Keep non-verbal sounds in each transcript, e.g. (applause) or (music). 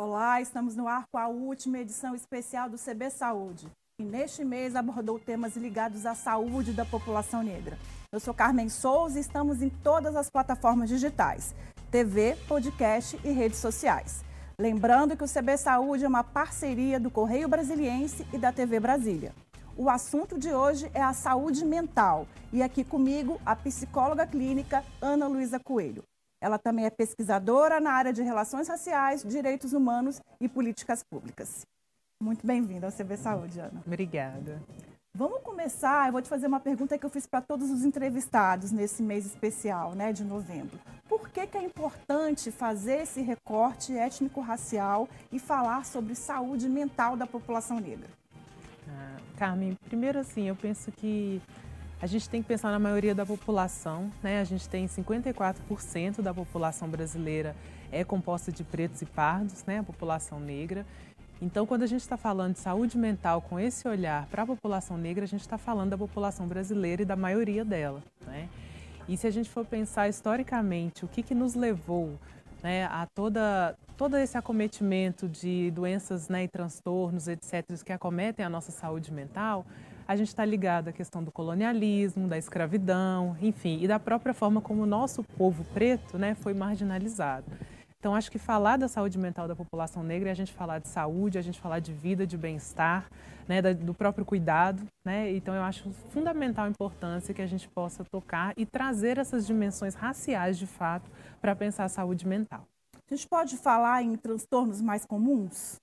Olá, estamos no ar com a última edição especial do CB Saúde. E neste mês abordou temas ligados à saúde da população negra. Eu sou Carmen Souza e estamos em todas as plataformas digitais: TV, podcast e redes sociais. Lembrando que o CB Saúde é uma parceria do Correio Brasiliense e da TV Brasília. O assunto de hoje é a saúde mental e aqui comigo a psicóloga clínica Ana Luísa Coelho. Ela também é pesquisadora na área de relações raciais, direitos humanos e políticas públicas. Muito bem-vinda ao CB Saúde, Ana. Obrigada. Vamos começar, eu vou te fazer uma pergunta que eu fiz para todos os entrevistados nesse mês especial, né, de novembro. Por que, que é importante fazer esse recorte étnico-racial e falar sobre saúde mental da população negra? Ah, Carmen, primeiro assim, eu penso que a gente tem que pensar na maioria da população, né? A gente tem 54% da população brasileira é composta de pretos e pardos, né? A população negra. Então, quando a gente está falando de saúde mental com esse olhar para a população negra, a gente está falando da população brasileira e da maioria dela, né? E se a gente for pensar historicamente o que, que nos levou né, a toda, todo esse acometimento de doenças né, e transtornos, etc., que acometem a nossa saúde mental, a gente está ligado à questão do colonialismo, da escravidão, enfim, e da própria forma como o nosso povo preto né, foi marginalizado. Então, acho que falar da saúde mental da população negra é a gente falar de saúde, a gente falar de vida, de bem-estar, né, do próprio cuidado. Né? Então, eu acho fundamental a importância que a gente possa tocar e trazer essas dimensões raciais, de fato, para pensar a saúde mental. A gente pode falar em transtornos mais comuns?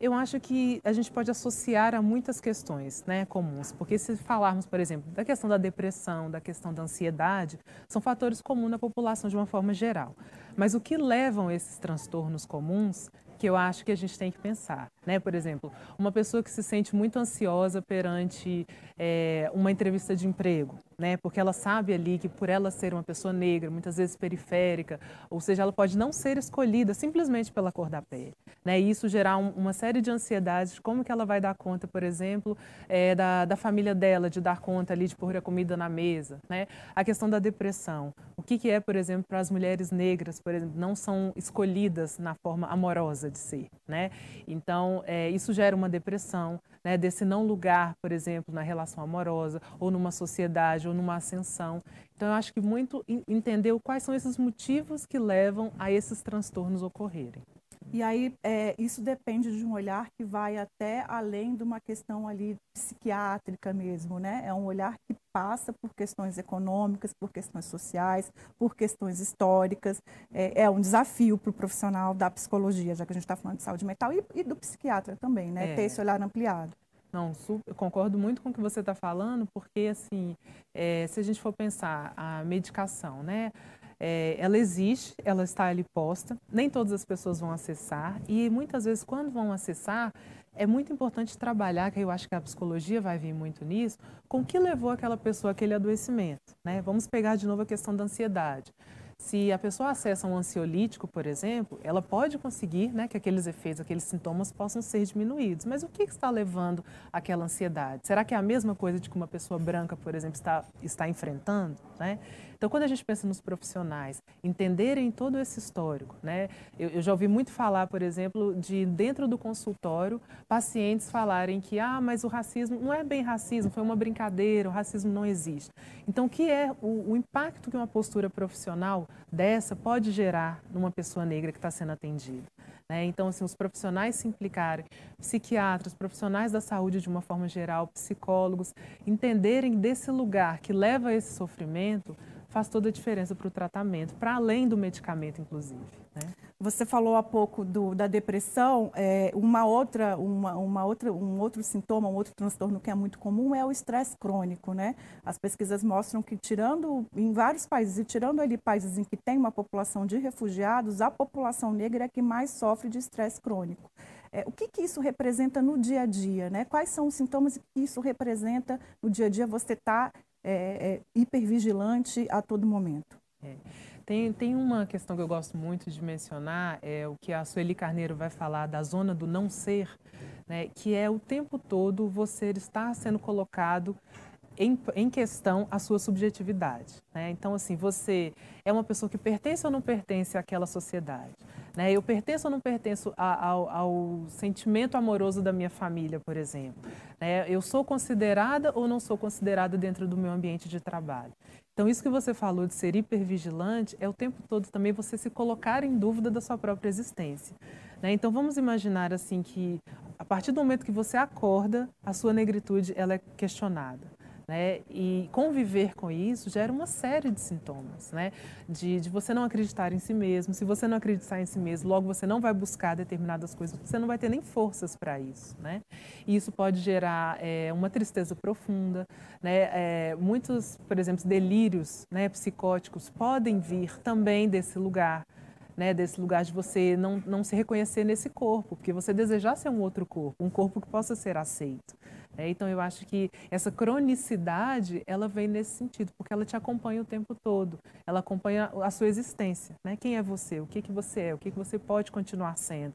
Eu acho que a gente pode associar a muitas questões né, comuns, porque se falarmos, por exemplo, da questão da depressão, da questão da ansiedade, são fatores comuns na população de uma forma geral. Mas o que levam esses transtornos comuns que eu acho que a gente tem que pensar. Né? Por exemplo, uma pessoa que se sente muito ansiosa perante é, uma entrevista de emprego, né? porque ela sabe ali que por ela ser uma pessoa negra, muitas vezes periférica, ou seja, ela pode não ser escolhida simplesmente pela cor da pele. Né? E isso gerar um, uma série de ansiedades de como que ela vai dar conta, por exemplo, é, da, da família dela, de dar conta ali de pôr a comida na mesa. Né? A questão da depressão. O que, que é, por exemplo, para as mulheres negras, por exemplo, não são escolhidas na forma amorosa de ser. Né? Então, é, isso gera uma depressão, né, desse não lugar, por exemplo, na relação amorosa, ou numa sociedade, ou numa ascensão. Então, eu acho que muito entender quais são esses motivos que levam a esses transtornos ocorrerem. E aí é, isso depende de um olhar que vai até além de uma questão ali psiquiátrica mesmo, né? É um olhar que passa por questões econômicas, por questões sociais, por questões históricas. É, é um desafio para o profissional da psicologia, já que a gente está falando de saúde mental, e, e, do psiquiatra também, né? É. Ter esse olhar ampliado. Não, eu concordo muito com o que você está falando, porque assim, é, se a gente for pensar a medicação, né? É, ela existe, ela está ali posta, nem todas as pessoas vão acessar e muitas vezes quando vão acessar é muito importante trabalhar, que eu acho que a psicologia vai vir muito nisso, com o que levou aquela pessoa àquele adoecimento. Né? Vamos pegar de novo a questão da ansiedade. Se a pessoa acessa um ansiolítico, por exemplo, ela pode conseguir né, que aqueles efeitos, aqueles sintomas possam ser diminuídos. Mas o que está levando àquela ansiedade? Será que é a mesma coisa de que uma pessoa branca, por exemplo, está, está enfrentando? Né? Então, quando a gente pensa nos profissionais, entenderem todo esse histórico, né? Eu, eu, já ouvi muito falar, por exemplo, de dentro do consultório, pacientes falarem que, ah, mas o racismo não é bem racismo, foi uma brincadeira, o racismo não existe. Então, o que é o, o impacto que uma postura profissional dessa pode gerar numa pessoa negra que está sendo atendida? Né? Então, assim, os profissionais se implicarem, psiquiatras, profissionais da saúde de uma forma geral, psicólogos, entenderem desse lugar que leva a esse sofrimento, faz toda a diferença para o tratamento, para além do medicamento, inclusive. Né? Você falou há pouco do, da depressão, é, uma outra, uma, uma outra, um outro sintoma, um outro transtorno que é muito comum é o estresse crônico, né? As pesquisas mostram que tirando, em vários países, e tirando ali países em que tem uma população de refugiados, a população negra é que mais sofre de estresse crônico. É, o que, que isso representa no dia a dia, né? Quais são os sintomas que isso representa no dia a dia? Você está é, é, hipervigilante a todo momento. É. Tem, tem uma questão que eu gosto muito de mencionar, é o que a Sueli Carneiro vai falar da zona do não ser, né, que é o tempo todo você estar sendo colocado em, em questão a sua subjetividade. Né? Então, assim, você é uma pessoa que pertence ou não pertence àquela sociedade? Né? Eu pertenço ou não pertenço a, ao, ao, sentimento amoroso da minha família, por exemplo? Né? Eu sou considerada ou não sou considerada dentro do meu ambiente de trabalho? Então, isso que você falou de ser hipervigilante é o tempo todo também você se colocar em dúvida da sua própria existência. Né? Então, vamos imaginar assim que a partir do momento que você acorda, a sua negritude ela é questionada. Né? E conviver com isso gera uma série de sintomas, né? De, de, você não acreditar em si mesmo. Se você não acreditar em si mesmo, logo você não vai buscar determinadas coisas, você não vai ter nem forças para isso, né? E isso pode gerar é, uma tristeza profunda, né? É, muitos, por exemplo, delírios né, psicóticos podem vir também desse lugar, né, desse lugar de você não, não se reconhecer nesse corpo, porque você desejar ser um outro corpo, um corpo que possa ser aceito. Né? Então, eu acho que essa cronicidade, ela vem nesse sentido, porque ela te acompanha o tempo todo, ela acompanha a sua existência. Né? Quem é você? O que, que você é? O que, que você pode continuar sendo?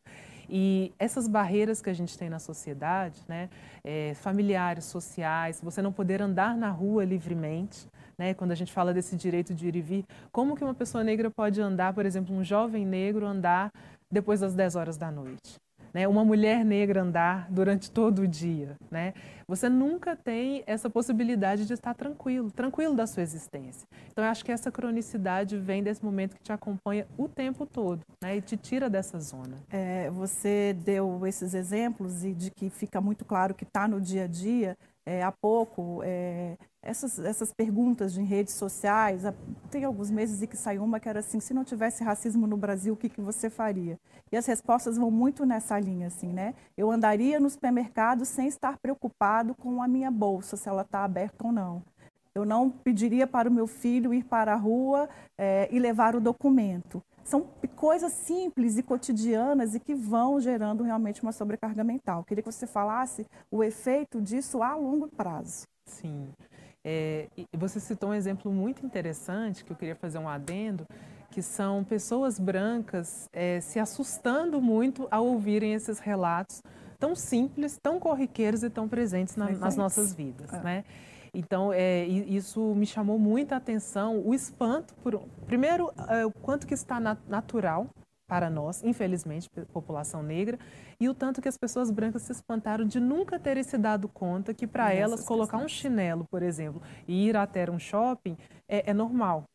E essas barreiras que a gente tem na sociedade, né, é, familiares, sociais, você não poder andar na rua livremente, né, quando a gente fala desse direito de ir e vir, como que uma pessoa negra pode andar, por exemplo, um jovem negro andar depois das 10 horas da noite? Né, uma mulher negra andar durante todo o dia, né? Você nunca tem essa possibilidade de estar tranquilo, tranquilo da sua existência. Então, eu acho que essa cronicidade vem desse momento que te acompanha o tempo todo, né? E te tira dessa zona. É, você deu esses exemplos e de que fica muito claro que está no dia a dia. É, há pouco, é, essas, essas perguntas em redes sociais, tem alguns meses em que saiu uma que era assim, se não tivesse racismo no Brasil, o que, que você faria? E as respostas vão muito nessa linha, assim, né? Eu andaria no supermercado sem estar preocupado com a minha bolsa, se ela está aberta ou não. Eu não pediria para o meu filho ir para a rua é, e levar o documento. São coisas simples e cotidianas e que vão gerando realmente uma sobrecarga mental. Queria que você falasse o efeito disso a longo prazo. Sim. É, você citou um exemplo muito interessante que eu queria fazer um adendo, que são pessoas brancas é, se assustando muito ao ouvirem esses relatos tão simples, tão corriqueiros e tão presentes na, nas nossas vidas, é. né? Então, é, isso me chamou muita atenção, o espanto, por, primeiro, é, o quanto que está natural para nós, infelizmente, população negra, e o tanto que as pessoas brancas se espantaram de nunca terem se dado conta que para elas colocar questões. um chinelo, por exemplo, e ir até um shopping é, é normal.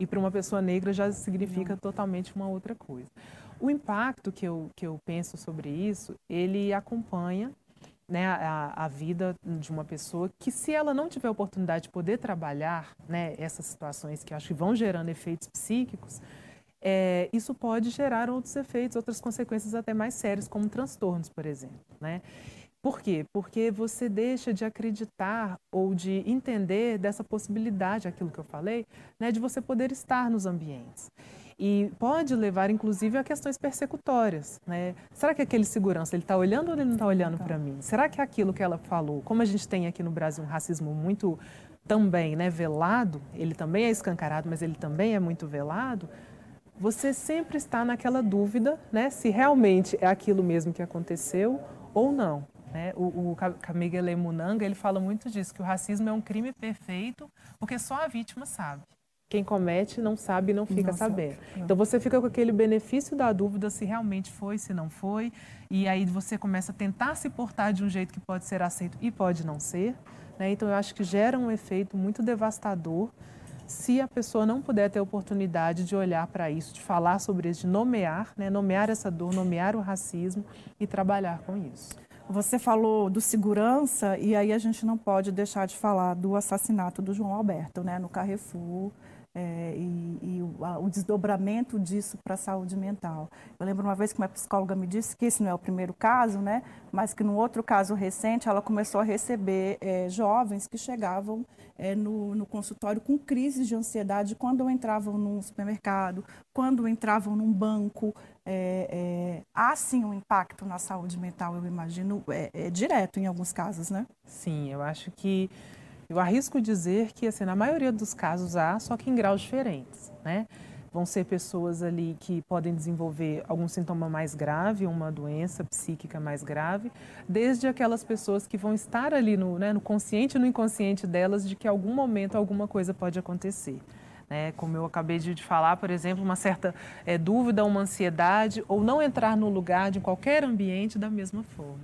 E para uma pessoa negra já significa Não. totalmente uma outra coisa. O impacto que eu, que eu penso sobre isso, ele acompanha né, a, a, vida de uma pessoa que, se ela não tiver oportunidade de poder trabalhar né, essas situações que acho que vão gerando efeitos psíquicos, é, isso pode gerar outros efeitos, outras consequências até mais sérias, como transtornos, por exemplo. Né? Por quê? Porque você deixa de acreditar ou de entender dessa possibilidade, aquilo que eu falei, né, de você poder estar nos ambientes. E pode levar, inclusive, a questões persecutórias. Né? Será que aquele segurança ele está olhando ou ele não está olhando para mim? Será que aquilo que ela falou, como a gente tem aqui no Brasil um racismo muito também né, velado, ele também é escancarado, mas ele também é muito velado, você sempre está naquela dúvida né, se realmente é aquilo mesmo que aconteceu ou não. Né? O, o Kamigele Munanga ele fala muito disso, que o racismo é um crime perfeito porque só a vítima sabe. Quem comete não sabe e não fica não sabendo. Sabe. Então você fica com aquele benefício da dúvida se realmente foi, se não foi, e aí você começa a tentar se portar de um jeito que pode ser aceito e pode não ser. Né? Então eu acho que gera um efeito muito devastador se a pessoa não puder ter oportunidade de olhar para isso, de falar sobre isso, de nomear, né, nomear essa dor, nomear o racismo e trabalhar com isso. Você falou do segurança e aí a gente não pode deixar de falar do assassinato do João Alberto, né, no Carrefour, é, e, e o, a, o, desdobramento disso para a saúde mental. Eu lembro uma vez que uma psicóloga me disse que esse não é o primeiro caso, né, mas que no outro caso recente ela começou a receber é, jovens que chegavam é, no, no, consultório com crises de ansiedade quando entravam num supermercado, quando entravam num banco. É, é, há sim um impacto na saúde mental, eu imagino, é, é direto em alguns casos, né? Sim, eu acho que eu arrisco dizer que, assim, na maioria dos casos há, só que em graus diferentes, né? Vão ser pessoas ali que podem desenvolver algum sintoma mais grave, uma doença psíquica mais grave, desde aquelas pessoas que vão estar ali no, né, no consciente e no inconsciente delas de que em algum momento alguma coisa pode acontecer. Né? Como eu acabei de falar, por exemplo, uma certa é, dúvida, uma ansiedade, ou não entrar no lugar de qualquer ambiente da mesma forma.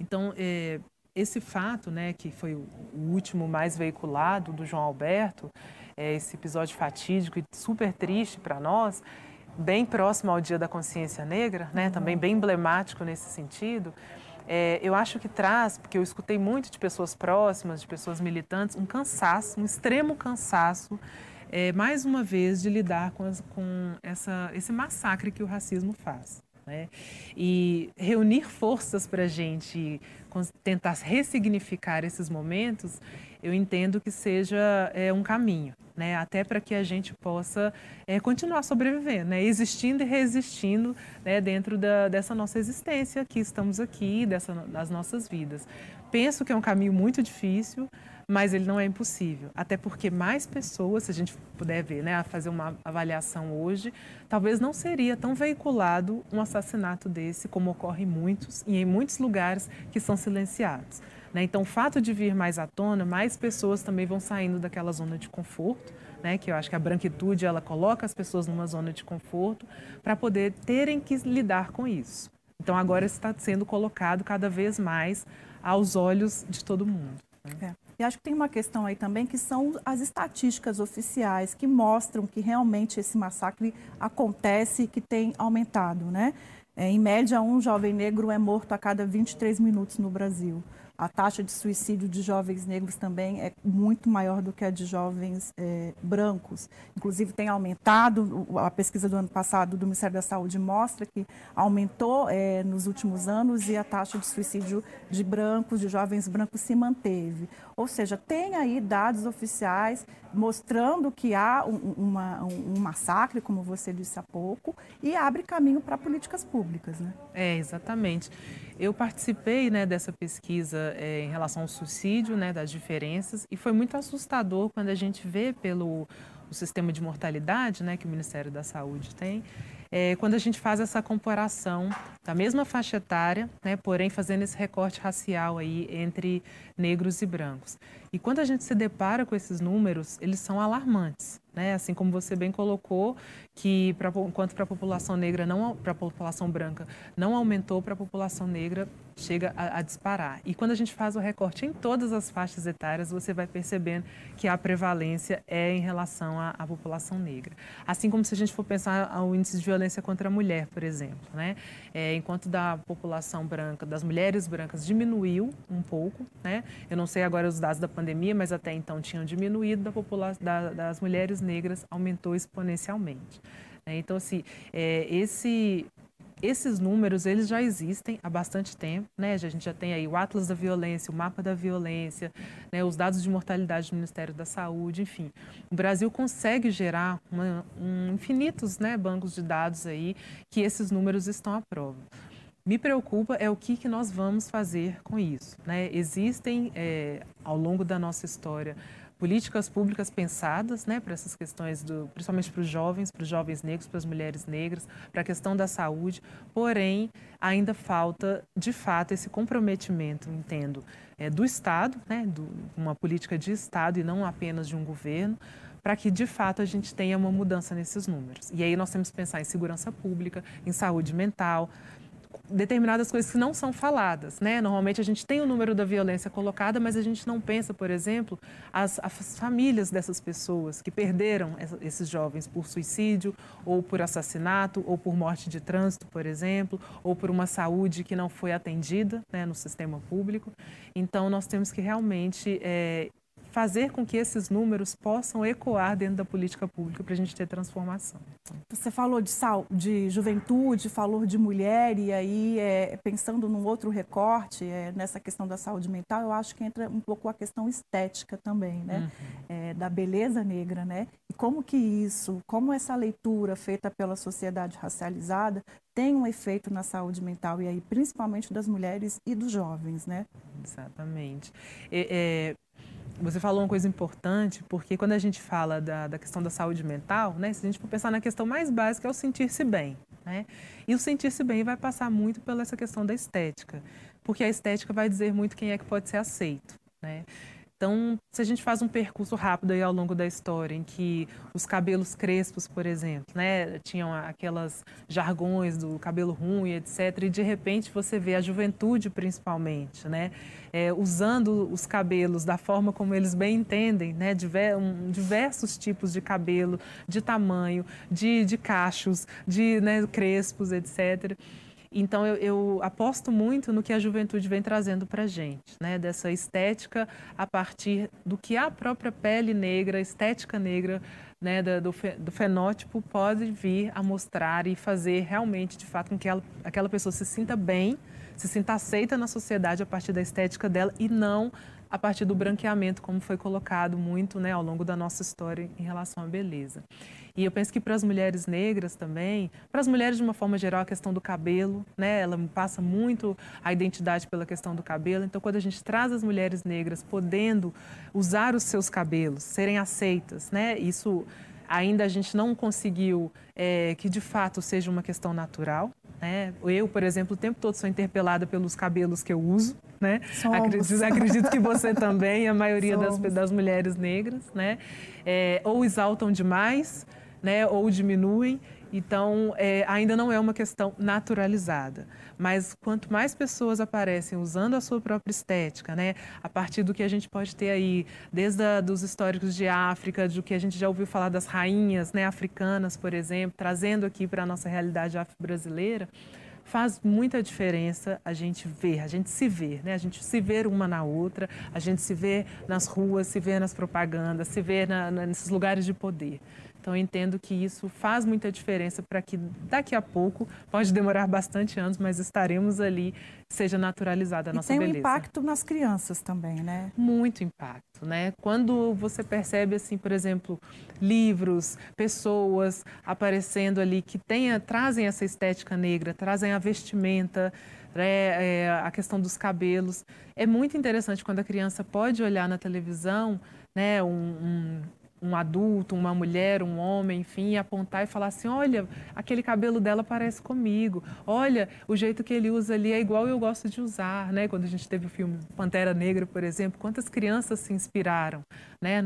Então, é, esse fato, né, que foi o último mais veiculado do João Alberto, é, esse episódio fatídico e super triste para nós, bem próximo ao Dia da Consciência Negra, né, também bem emblemático nesse sentido, é, eu acho que traz, porque eu escutei muito de pessoas próximas, de pessoas militantes, um cansaço, um extremo cansaço é, mais uma vez, de lidar com, as, com essa, esse massacre que o racismo faz. Né? E reunir forças para a gente tentar ressignificar esses momentos, eu entendo que seja é, um caminho, né? até para que a gente possa é, continuar sobrevivendo, né? existindo e resistindo né? dentro da, dessa nossa existência que estamos aqui, dessa, das nossas vidas. Penso que é um caminho muito difícil, mas ele não é impossível. Até porque mais pessoas, se a gente puder ver, né, fazer uma avaliação hoje, talvez não seria tão veiculado um assassinato desse, como ocorre em muitos e em muitos lugares que são silenciados. Né? Então, o fato de vir mais à tona, mais pessoas também vão saindo daquela zona de conforto. Né, que eu acho que a branquitude ela coloca as pessoas numa zona de conforto para poder terem que lidar com isso. Então agora está sendo colocado cada vez mais aos olhos de todo mundo. Né? É. E acho que tem uma questão aí também que são as estatísticas oficiais que mostram que realmente esse massacre acontece e que tem aumentado, né? É, em média, um jovem negro é morto a cada 23 minutos no Brasil. A taxa de suicídio de jovens negros também é muito maior do que a de jovens é, brancos. Inclusive, tem aumentado, a pesquisa do ano passado do Ministério da Saúde mostra que aumentou é, nos últimos anos e a taxa de suicídio de brancos, de jovens brancos, se manteve. Ou seja, tem aí dados oficiais mostrando que há um, uma, um, massacre, como você disse há pouco, e abre caminho para políticas públicas. Né? É, exatamente. Eu participei né, dessa pesquisa é, em relação ao suicídio, né, das diferenças, e foi muito assustador quando a gente vê pelo o sistema de mortalidade né, que o Ministério da Saúde tem, é, quando a gente faz essa comparação da mesma faixa etária, né, porém fazendo esse recorte racial aí entre negros e brancos. E quando a gente se depara com esses números, eles são alarmantes. Né? Assim como você bem colocou, que pra, enquanto para a população negra, não para a população branca, não aumentou, para a população negra chega a, a, disparar. E quando a gente faz o recorte em todas as faixas etárias, você vai percebendo que a prevalência é em relação à, população negra. Assim como se a gente for pensar o índice de violência contra a mulher, por exemplo. Né? É, enquanto da população branca, das mulheres brancas, diminuiu um pouco. Né? Eu não sei agora os dados da pandemia, mas até então tinham diminuído, da população, da, das mulheres negras aumentou exponencialmente. Né? Então, assim, é, esse, esses números eles já existem há bastante tempo, né? A gente já tem aí o Atlas da Violência, o Mapa da Violência, né? os dados de mortalidade do Ministério da Saúde, enfim. O Brasil consegue gerar uma, um, infinitos né, bancos de dados aí que esses números estão à prova. Me preocupa é o que, que nós vamos fazer com isso. Né? Existem, é, ao longo da nossa história, políticas públicas pensadas né, para essas questões, do, principalmente para os jovens, para os jovens negros, para as mulheres negras, para a questão da saúde, porém, ainda falta, de fato, esse comprometimento, entendo, é, do Estado, né, do, uma política de Estado e não apenas de um governo, para que de fato a gente tenha uma mudança nesses números. E aí nós temos que pensar em segurança pública, em saúde mental, determinadas coisas que não são faladas, né? Normalmente a gente tem o número da violência colocada, mas a gente não pensa, por exemplo, as, as famílias dessas pessoas que perderam esses jovens por suicídio, ou por assassinato, ou por morte de trânsito, por exemplo, ou por uma saúde que não foi atendida né, no sistema público. Então, nós temos que realmente é, fazer com que esses números possam ecoar dentro da política pública para a gente ter transformação. Você falou de, sal, de juventude, falou de mulher, e aí, é, pensando num outro recorte, é, nessa questão da saúde mental, eu acho que entra um pouco a questão estética também, né? Uhum. É, da beleza negra, né? E como que isso, como essa leitura feita pela sociedade racializada tem um efeito na saúde mental, e aí principalmente das mulheres e dos jovens, né? Exatamente. É, você falou uma coisa importante, porque quando a gente fala da, da questão da saúde mental, né, se a gente for pensar na questão mais básica, é o sentir-se bem. Né? E o sentir-se bem vai passar muito pela essa questão da estética, porque a estética vai dizer muito quem é que pode ser aceito. Né? Então, se a gente faz um percurso rápido aí ao longo da história, em que os cabelos crespos, por exemplo, né, tinham aquelas jargões do cabelo ruim, etc., e de repente você vê a juventude, principalmente, né, é, usando os cabelos da forma como eles bem entendem, né, diver, um, diversos tipos de cabelo, de tamanho, de, de cachos, de né, crespos, etc., então, eu, eu, aposto muito no que a juventude vem trazendo para a gente, né? dessa estética a partir do que a própria pele negra, estética negra né, do, do, fenótipo pode vir a mostrar e fazer realmente, de fato, com que ela, aquela pessoa se sinta bem, se sinta aceita na sociedade a partir da estética dela e não a partir do branqueamento, como foi colocado muito né, ao longo da nossa história em relação à beleza. E eu penso que para as mulheres negras também, para as mulheres de uma forma geral, a questão do cabelo, né? Ela passa muito a identidade pela questão do cabelo. Então, quando a gente traz as mulheres negras podendo usar os seus cabelos, serem aceitas, né? Isso ainda a gente não conseguiu é, que de fato seja uma questão natural. Né? Eu, por exemplo, o tempo todo sou interpelada pelos cabelos que eu uso. Né? Acredito, acredito, que você (laughs) também, a maioria das, das, mulheres negras. Né? É, ou exaltam demais, né, ou diminuem. Então, é, ainda não é uma questão naturalizada. Mas quanto mais pessoas aparecem usando a sua própria estética, né, a partir do que a gente pode ter aí, desde a, dos históricos de África, do que a gente já ouviu falar das rainhas né, africanas, por exemplo, trazendo aqui para a nossa realidade afro-brasileira, faz muita diferença a gente ver, a gente se ver, né? A gente se ver uma na outra, a gente se ver nas ruas, se ver nas propagandas, se ver na, na, nesses lugares de poder. Então, eu entendo que isso faz muita diferença para que daqui a pouco, pode demorar bastante anos, mas estaremos ali, seja naturalizada a nossa e tem beleza. Tem um impacto nas crianças também, né? Muito impacto, né? Quando você percebe, assim, por exemplo, livros, pessoas aparecendo ali que tenha, trazem essa estética negra, trazem a vestimenta, né, é, a questão dos cabelos. É muito interessante quando a criança pode olhar na televisão né, um, um, um adulto, uma mulher, um homem, enfim, apontar e falar assim: olha, aquele cabelo dela parece comigo, olha, o jeito que ele usa ali é igual eu gosto de usar, né? Quando a gente teve o filme Pantera Negra, por exemplo, quantas crianças se inspiraram, né?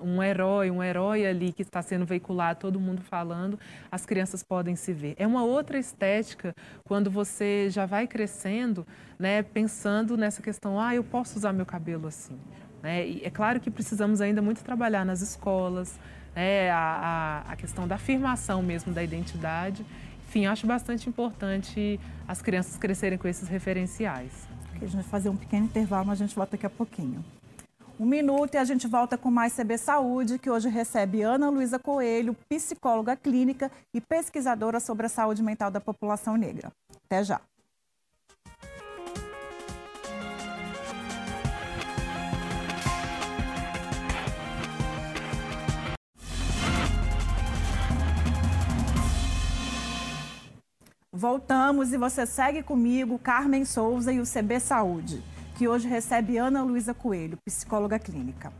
Um herói, um herói ali que está sendo veiculado, todo mundo falando, as crianças podem se ver. É uma outra estética quando você já vai crescendo, né? Pensando nessa questão: ah, eu posso usar meu cabelo assim. Né? E é claro que precisamos ainda muito trabalhar nas escolas, né? a, a, a questão da afirmação mesmo da identidade. Enfim, acho bastante importante as crianças crescerem com esses referenciais. a gente vai fazer um pequeno intervalo, mas a gente volta daqui a pouquinho. Um minuto e a gente volta com mais CB Saúde, que hoje recebe Ana Luísa Coelho, psicóloga clínica e pesquisadora sobre a saúde mental da população negra. Até já. Voltamos e você segue comigo, Carmen Souza e o CB Saúde, que hoje recebe Ana Luísa Coelho, psicóloga clínica.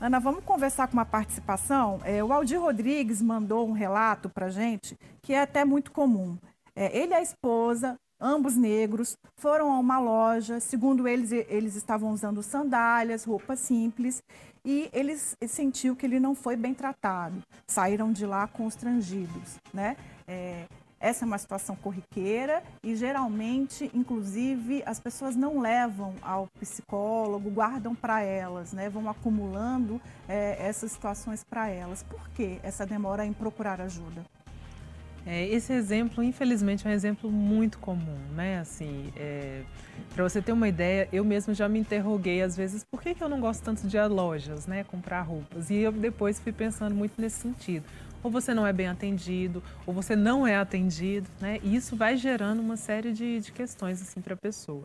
Ana, vamos conversar com uma participação. É, o Aldir Rodrigues mandou um relato para gente que é até muito comum. É, ele e a esposa, ambos negros, foram a uma loja. Segundo eles, eles estavam usando sandálias, roupas simples, e eles sentiu que ele não foi bem tratado. Saíram de lá constrangidos, né? É, essa é uma situação corriqueira e geralmente, inclusive, as pessoas não levam ao psicólogo, guardam para elas, né? vão acumulando é, essas situações para elas. Por que essa demora em procurar ajuda? É, esse exemplo, infelizmente, é um exemplo muito comum, né? Assim, é, para você ter uma ideia, eu mesmo já me interroguei às vezes por que, que eu não gosto tanto de lojas, né? Comprar roupas. E eu depois fui pensando muito nesse sentido ou você não é bem atendido, ou você não é atendido, né? E isso vai gerando uma série de, de questões assim para a pessoa.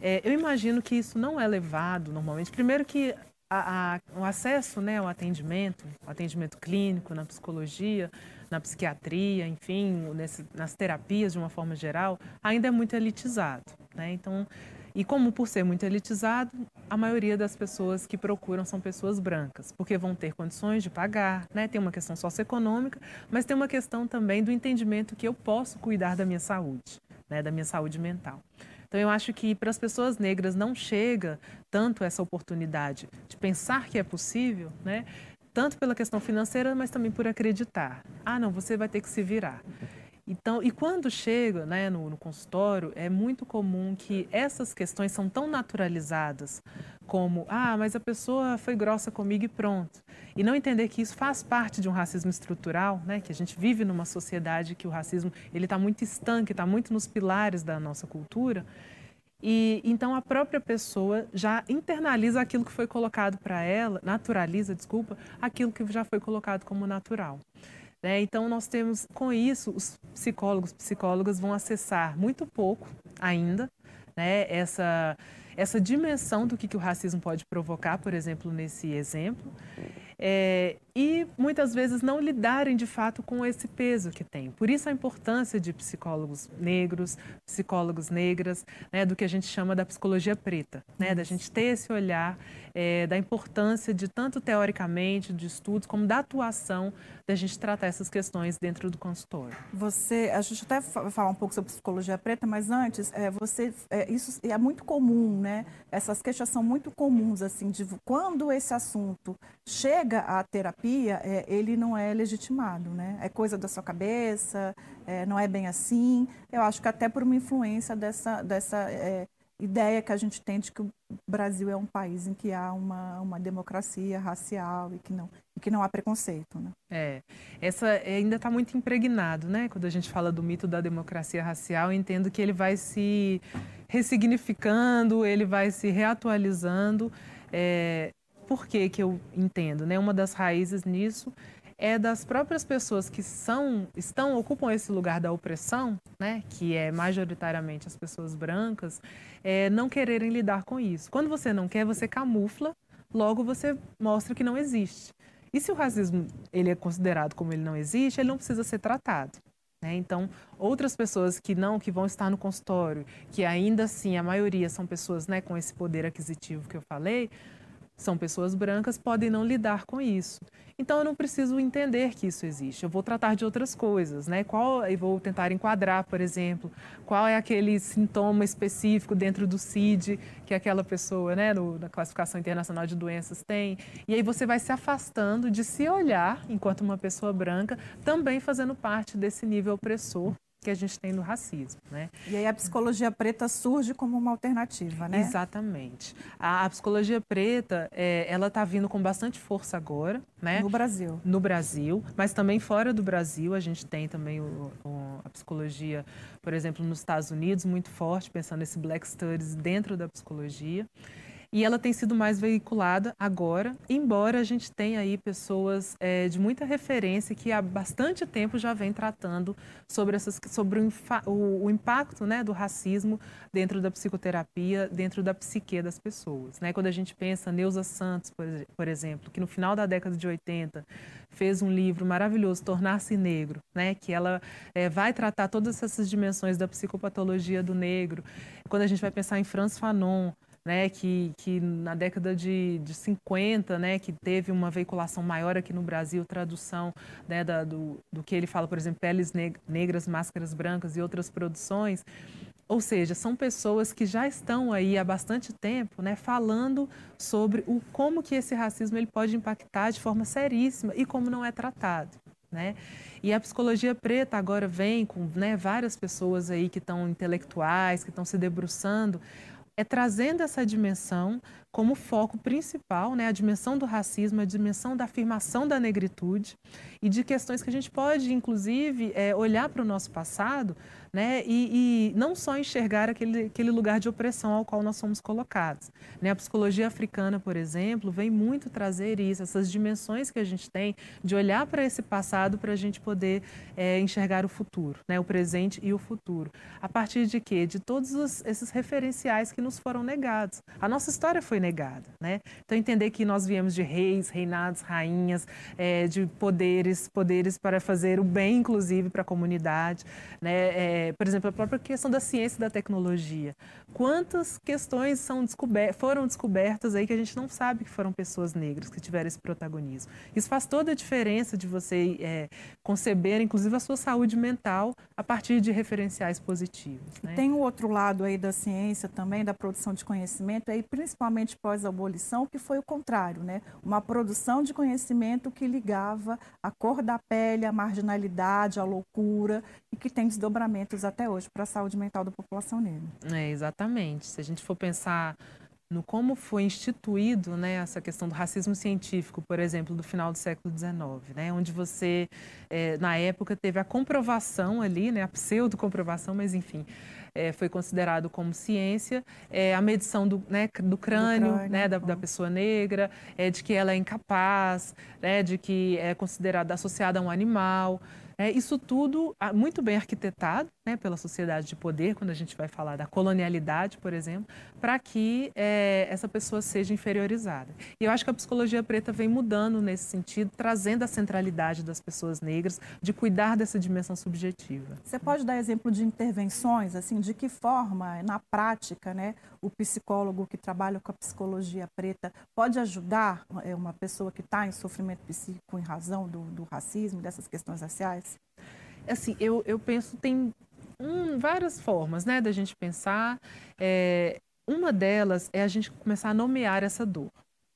É, eu imagino que isso não é levado normalmente. Primeiro que a, a, o acesso né, ao atendimento, o atendimento clínico na psicologia, na psiquiatria, enfim, nesse, nas terapias de uma forma geral, ainda é muito elitizado. Né? Então, e como por ser muito elitizado, a maioria das pessoas que procuram são pessoas brancas, porque vão ter condições de pagar, né? Tem uma questão socioeconômica, mas tem uma questão também do entendimento que eu posso cuidar da minha saúde, né? Da minha saúde mental. Então, eu acho que para as pessoas negras não chega tanto essa oportunidade de pensar que é possível, né? tanto pela questão financeira, mas também por acreditar. Ah, não, você vai ter que se virar. Então, e quando chega né, no, no, consultório, é muito comum que essas questões são tão naturalizadas como, ah, mas a pessoa foi grossa comigo e pronto. E não entender que isso faz parte de um racismo estrutural, né, que a gente vive numa sociedade que o racismo ele está muito estanque, está muito nos pilares da nossa cultura. E então a própria pessoa já internaliza aquilo que foi colocado para ela, naturaliza, desculpa, aquilo que já foi colocado como natural. Né? Então, nós temos, com isso, os psicólogos, psicólogas vão acessar muito pouco ainda né? essa, essa dimensão do que, que o racismo pode provocar, por exemplo, nesse exemplo é, e muitas vezes não lidarem de fato com esse peso que tem. Por isso a importância de psicólogos negros, psicólogos negras, né, do que a gente chama da psicologia preta, né, da gente ter esse olhar é, da importância de tanto teoricamente de estudos como da atuação da gente tratar essas questões dentro do consultório. Você, a gente até vai falar um pouco sobre psicologia preta, mas antes, é, você, é, isso é muito comum, né? Essas queixas são muito comuns, assim, de quando esse assunto chega à terapia, é, ele não é legitimado, né? É coisa da sua cabeça, é, não é bem assim. Eu acho que até por uma influência dessa, dessa é, ideia que a gente tem de que o Brasil é um país em que há uma, uma democracia racial e que não e que não há preconceito, né? É, essa ainda está muito impregnado, né? Quando a gente fala do mito da democracia racial, entendo que ele vai se ressignificando, ele vai se reatualizando. É, por que, que eu entendo? Né? Uma das raízes nisso é das próprias pessoas que são, estão, ocupam esse lugar da opressão, né? que é majoritariamente as pessoas brancas, é, não quererem lidar com isso. Quando você não quer, você camufla, logo você mostra que não existe. E se o racismo ele é considerado como ele não existe, ele não precisa ser tratado. Né? Então, outras pessoas que não, que vão estar no consultório, que ainda assim a maioria são pessoas né, com esse poder aquisitivo que eu falei, são pessoas brancas, podem não lidar com isso. Então eu não preciso entender que isso existe. Eu vou tratar de outras coisas, né? Qual e vou tentar enquadrar, por exemplo, qual é aquele sintoma específico dentro do CID que aquela pessoa, né, no, na classificação internacional de doenças tem. E aí você vai se afastando de se olhar enquanto uma pessoa branca, também fazendo parte desse nível opressor que a gente tem no racismo, né? E aí a psicologia preta surge como uma alternativa, né? Exatamente. A, a psicologia preta, é, ela está vindo com bastante força agora, né? No Brasil. No Brasil, mas também fora do Brasil a gente tem também o, o, a psicologia, por exemplo, nos Estados Unidos muito forte, pensando nesse Black Studies dentro da psicologia e ela tem sido mais veiculada agora, embora a gente tenha aí pessoas é, de muita referência que há bastante tempo já vem tratando sobre, essas, sobre o, o, impacto né, do racismo dentro da psicoterapia, dentro da psique das pessoas. Né? Quando a gente pensa Neuza Santos, por, por exemplo, que no final da década de 80 fez um livro maravilhoso, Tornar-se Negro, né? que ela é, vai tratar todas essas dimensões da psicopatologia do negro. Quando a gente vai pensar em Franz Fanon, né, que, que na década de, de 50, né, que teve uma veiculação maior aqui no Brasil, tradução né, da, do, do que ele fala, por exemplo, Peles Negras, Máscaras Brancas e outras produções. Ou seja, são pessoas que já estão aí há bastante tempo né, falando sobre o, como que esse racismo ele pode impactar de forma seríssima e como não é tratado. Né? E a psicologia preta agora vem com né, várias pessoas aí que estão intelectuais, que estão se debruçando é trazendo essa dimensão como foco principal, né, a dimensão do racismo, a dimensão da afirmação da negritude e de questões que a gente pode, inclusive, é, olhar para o nosso passado né? E, e, não só enxergar aquele, aquele lugar de opressão ao qual nós somos colocados. Né? A psicologia africana, por exemplo, vem muito trazer isso, essas dimensões que a gente tem de olhar para esse passado para a gente poder é, enxergar o futuro, né? o presente e o futuro. A partir de quê? De todos os, esses referenciais que nos foram negados. A nossa história foi negada, né? Então entender que nós viemos de reis, reinados, rainhas, é, de poderes, poderes para fazer o bem, inclusive para a comunidade, né? É, por exemplo, a própria questão da ciência e da tecnologia. Quantas questões são descober foram descobertas aí que a gente não sabe que foram pessoas negras que tiveram esse protagonismo? Isso faz toda a diferença de você é, conceber, inclusive, a sua saúde mental a partir de referenciais positivos. Né? Tem o outro lado aí da ciência também, da produção de conhecimento, aí principalmente pós-abolição, que foi o contrário, né? Uma produção de conhecimento que ligava a cor da pele, a marginalidade, a loucura, e que tem desdobramentos até hoje para a saúde mental da população negra. É, exatamente. Se a gente for pensar no como foi instituído né, essa questão do racismo científico, por exemplo, do final do século XIX, né, onde você, é, na época, teve a comprovação ali, né, a pseudo-comprovação, mas enfim, é, foi considerado como ciência, é, a medição do, né, do crânio, do crânio né, da, da, pessoa negra, é, de que ela é incapaz, né, de que é considerada associada a um animal. É, isso tudo ah, muito bem arquitetado né, pela sociedade de poder, quando a gente vai falar da colonialidade, por exemplo, para que é, essa pessoa seja inferiorizada. E eu acho que a psicologia preta vem mudando nesse sentido, trazendo a centralidade das pessoas negras, de cuidar dessa dimensão subjetiva. Você pode dar exemplo de intervenções, assim, de que forma, na prática, né, o psicólogo que trabalha com a psicologia preta pode ajudar é, uma pessoa que está em sofrimento psíquico em razão do, do racismo, dessas questões raciais? Assim, eu, eu penso tem hum, várias formas, né, da gente pensar. É, uma delas é a gente começar a nomear essa dor,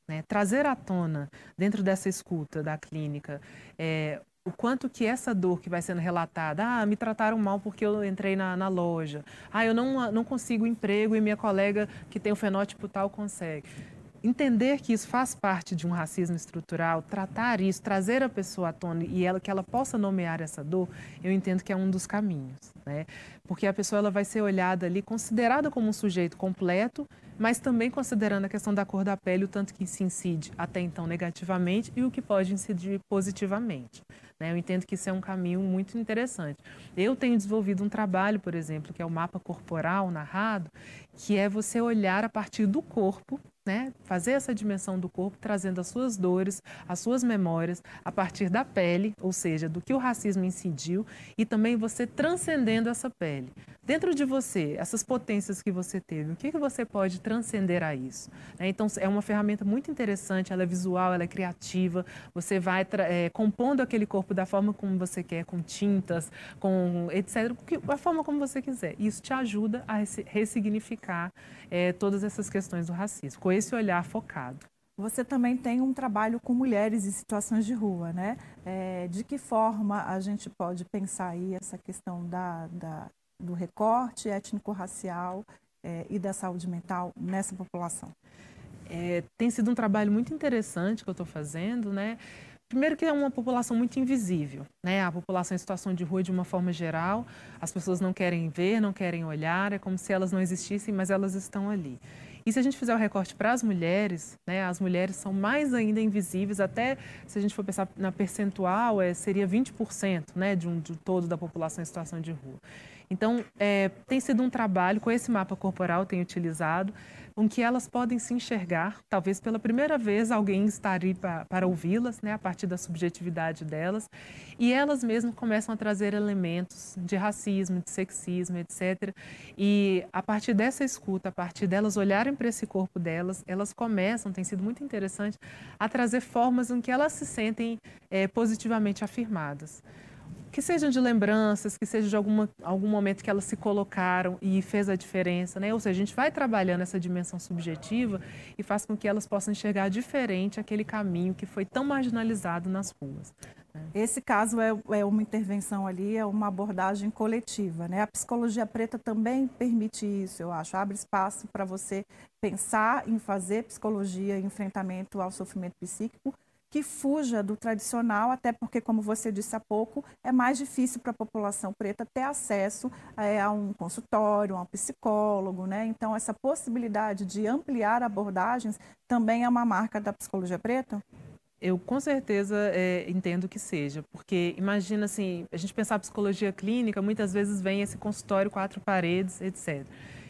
né, trazer à tona dentro dessa escuta da clínica é, o quanto que essa dor que vai sendo relatada, ah, me trataram mal porque eu entrei na, na loja, ah, eu não, não consigo emprego e minha colega que tem o fenótipo tal consegue entender que isso faz parte de um racismo estrutural, tratar isso, trazer a pessoa à tona e ela que ela possa nomear essa dor, eu entendo que é um dos caminhos, né? Porque a pessoa ela vai ser olhada ali, considerada como um sujeito completo, mas também considerando a questão da cor da pele, o tanto que se incide até então negativamente e o que pode incidir positivamente. Né? Eu entendo que isso é um caminho muito interessante. Eu tenho desenvolvido um trabalho, por exemplo, que é o mapa corporal narrado, que é você olhar a partir do corpo né? Fazer essa dimensão do corpo, trazendo as suas dores, as suas memórias a partir da pele, ou seja, do que o racismo incidiu, e também você transcendendo essa pele. Dentro de você, essas potências que você teve, o que, que você pode transcender a isso? Né? Então, é uma ferramenta muito interessante, ela é visual, ela é criativa, você vai é, compondo aquele corpo da forma como você quer, com tintas, com etc., a forma como você quiser. Isso te ajuda a ressignificar é, todas essas questões do racismo esse olhar focado. Você também tem um trabalho com mulheres em situações de rua, né? É, de que forma a gente pode pensar aí essa questão da, da do recorte étnico-racial é, e da saúde mental nessa população? É, tem sido um trabalho muito interessante que eu estou fazendo, né? Primeiro que é uma população muito invisível, né? A população em situação de rua de uma forma geral, as pessoas não querem ver, não querem olhar, é como se elas não existissem, mas elas estão ali. E se a gente fizer o recorte para as mulheres, né, as mulheres são mais ainda invisíveis, até se a gente for pensar na percentual, é, seria 20% né, de um de todo da população em situação de rua. Então, é, tem sido um trabalho com esse mapa corporal, tem utilizado, com que elas podem se enxergar, talvez pela primeira vez alguém está ali para, para ouvi-las, né, a partir da subjetividade delas, e elas mesmas começam a trazer elementos de racismo, de sexismo, etc. E a partir dessa escuta, a partir delas olharem para esse corpo delas, elas começam, tem sido muito interessante, a trazer formas em que elas se sentem é, positivamente afirmadas que sejam de lembranças, que seja de alguma, algum momento que elas se colocaram e fez a diferença, né? Ou seja, a gente vai trabalhando essa dimensão subjetiva e faz com que elas possam enxergar diferente aquele caminho que foi tão marginalizado nas ruas. Né? Esse caso é, é, uma intervenção ali, é uma abordagem coletiva, né? A psicologia preta também permite isso, eu acho, abre espaço para você pensar em fazer psicologia, enfrentamento ao sofrimento psíquico, que fuja do tradicional, até porque, como você disse há pouco, é mais difícil para a população preta ter acesso é, a um consultório, a um psicólogo, né? Então, essa possibilidade de ampliar abordagens também é uma marca da psicologia preta? Eu com certeza é, entendo que seja, porque imagina assim, a gente pensar psicologia clínica, muitas vezes vem esse consultório quatro paredes, etc.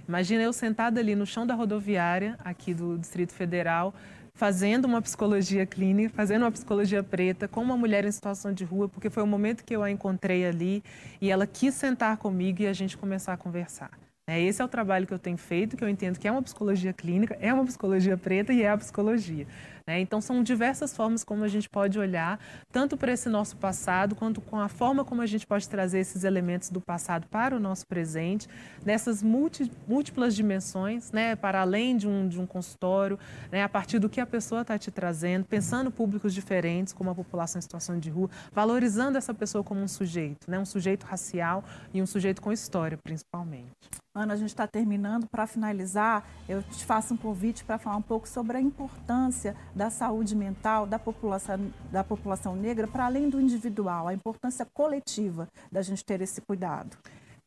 Imagina eu sentada ali no chão da rodoviária, aqui do Distrito Federal, fazendo uma psicologia clínica, fazendo uma psicologia preta com uma mulher em situação de rua, porque foi o momento que eu a encontrei ali e ela quis sentar comigo e a gente começar a conversar. É, esse é o trabalho que eu tenho feito, que eu entendo que é uma psicologia clínica, é uma psicologia preta e é a psicologia. Né? Então, são diversas formas como a gente pode olhar, tanto para esse nosso passado, quanto com a forma como a gente pode trazer esses elementos do passado para o nosso presente, nessas múltiplas dimensões, né? para além de um, de um consultório, né? a partir do que a pessoa está te trazendo, pensando públicos diferentes, como a população em situação de rua, valorizando essa pessoa como um sujeito, né? um sujeito racial e um sujeito com história, principalmente. Ana, a gente está terminando. Para finalizar, eu te faço um convite para falar um pouco sobre a importância da saúde mental da população, da população negra, para além do individual, a importância coletiva da gente ter esse cuidado.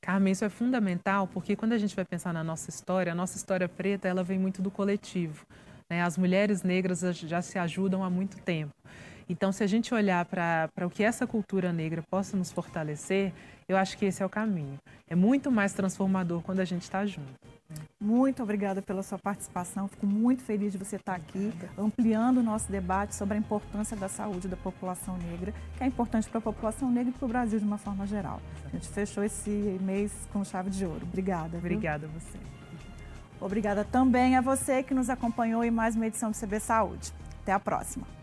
Carmen, isso é fundamental porque quando a gente vai pensar na nossa história, a nossa história preta, ela vem muito do coletivo. Né? As mulheres negras já se ajudam há muito tempo. Então, se a gente olhar para o que essa cultura negra possa nos fortalecer, eu acho que esse é o caminho. É muito mais transformador quando a gente está junto. Muito obrigada pela sua participação. Fico muito feliz de você estar aqui, ampliando o nosso debate sobre a importância da saúde da população negra, que é importante para a população negra e para o Brasil de uma forma geral. A gente fechou esse mês com chave de ouro. Obrigada. Obrigada a você. Obrigada também a você que nos acompanhou em mais uma edição do CB Saúde. Até a próxima.